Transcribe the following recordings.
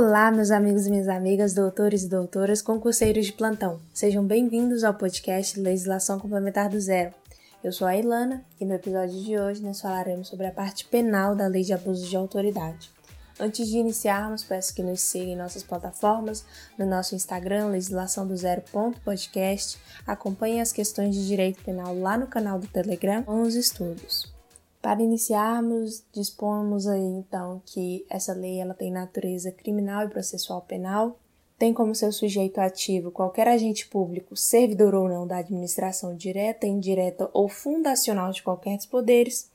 Olá, meus amigos e minhas amigas, doutores e doutoras, concurseiros de plantão. Sejam bem-vindos ao podcast Legislação Complementar do Zero. Eu sou a Ilana e no episódio de hoje nós falaremos sobre a parte penal da Lei de Abuso de Autoridade. Antes de iniciarmos, peço que nos sigam em nossas plataformas, no nosso Instagram, legislação do zero.podcast, acompanhem as questões de direito penal lá no canal do Telegram com os estudos. Para iniciarmos, dispomos aí então que essa lei ela tem natureza criminal e processual penal, tem como seu sujeito ativo qualquer agente público, servidor ou não da administração direta, indireta ou fundacional de qualquer dos poderes.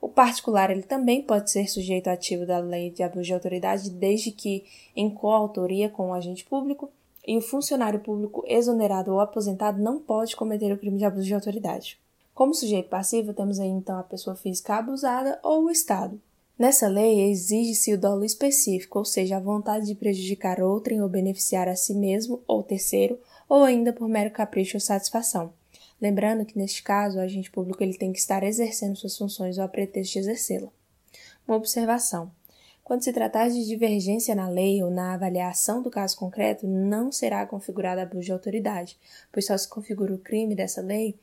O particular ele também pode ser sujeito ativo da lei de abuso de autoridade desde que em coautoria com o agente público e o funcionário público exonerado ou aposentado não pode cometer o crime de abuso de autoridade. Como sujeito passivo, temos aí então a pessoa física abusada ou o Estado. Nessa lei, exige-se o dolo específico, ou seja, a vontade de prejudicar outrem ou beneficiar a si mesmo ou terceiro, ou ainda por mero capricho ou satisfação. Lembrando que, neste caso, o agente público ele tem que estar exercendo suas funções ou a pretexto de exercê-la. Uma observação. Quando se tratar de divergência na lei ou na avaliação do caso concreto, não será configurado abuso de autoridade, pois só se configura o crime dessa lei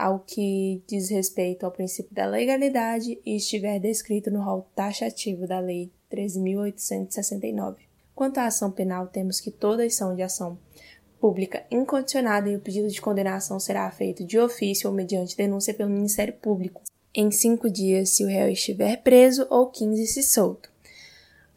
ao que diz respeito ao princípio da legalidade e estiver descrito no rol taxativo da Lei 13.869. Quanto à ação penal, temos que toda ação de ação pública incondicionada e o pedido de condenação será feito de ofício ou mediante denúncia pelo Ministério Público, em cinco dias se o réu estiver preso ou quinze se solto.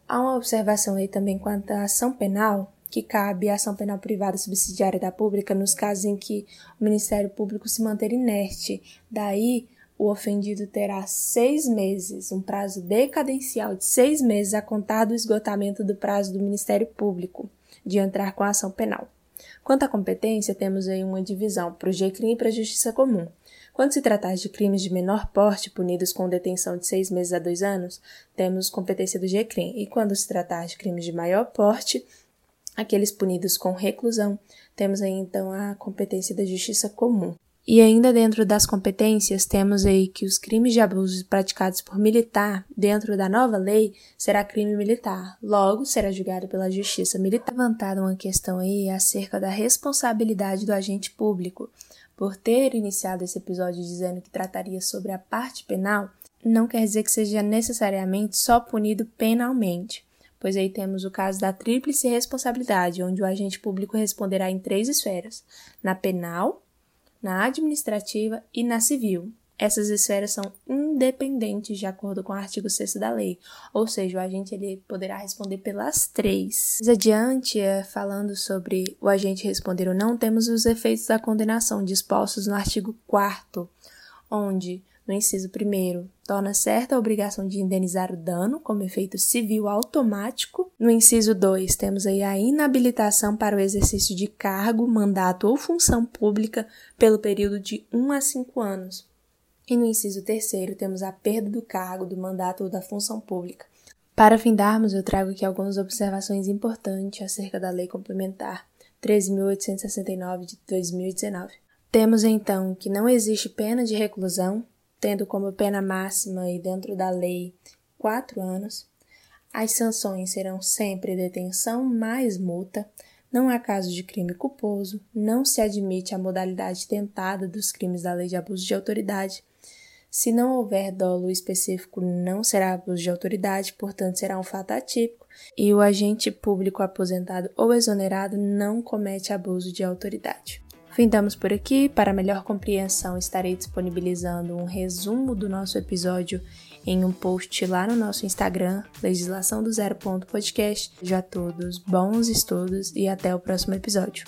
Há uma observação aí também quanto à ação penal, que cabe a ação penal privada subsidiária da pública nos casos em que o Ministério Público se manter inerte. Daí, o ofendido terá seis meses, um prazo decadencial de seis meses a contar do esgotamento do prazo do Ministério Público de entrar com a ação penal. Quanto à competência, temos aí uma divisão para o GCRIM e para a Justiça Comum. Quando se tratar de crimes de menor porte punidos com detenção de seis meses a dois anos, temos competência do GCRIM, e quando se tratar de crimes de maior porte, aqueles punidos com reclusão, temos aí então a competência da justiça comum. E ainda dentro das competências, temos aí que os crimes de abusos praticados por militar, dentro da nova lei, será crime militar, logo será julgado pela justiça militar. Levantada uma questão aí acerca da responsabilidade do agente público. Por ter iniciado esse episódio dizendo que trataria sobre a parte penal, não quer dizer que seja necessariamente só punido penalmente pois aí temos o caso da tríplice responsabilidade, onde o agente público responderá em três esferas: na penal, na administrativa e na civil. Essas esferas são independentes de acordo com o artigo 6 da lei, ou seja, o agente ele poderá responder pelas três. Mais adiante, é, falando sobre o agente responder ou não, temos os efeitos da condenação dispostos no artigo 4 onde no inciso 1, torna certa a obrigação de indenizar o dano como efeito civil automático. No inciso 2, temos aí a inabilitação para o exercício de cargo, mandato ou função pública pelo período de 1 a 5 anos. E no inciso 3, temos a perda do cargo, do mandato ou da função pública. Para findarmos, eu trago aqui algumas observações importantes acerca da Lei Complementar 13.869 de 2019. Temos então que não existe pena de reclusão, tendo como pena máxima e dentro da lei quatro anos. As sanções serão sempre detenção mais multa. Não há caso de crime culposo, não se admite a modalidade tentada dos crimes da lei de abuso de autoridade. Se não houver dolo específico, não será abuso de autoridade, portanto, será um fato atípico, e o agente público aposentado ou exonerado não comete abuso de autoridade. Findamos por aqui. Para melhor compreensão, estarei disponibilizando um resumo do nosso episódio em um post lá no nosso Instagram, legislação do zero ponto podcast. Já todos bons estudos e até o próximo episódio.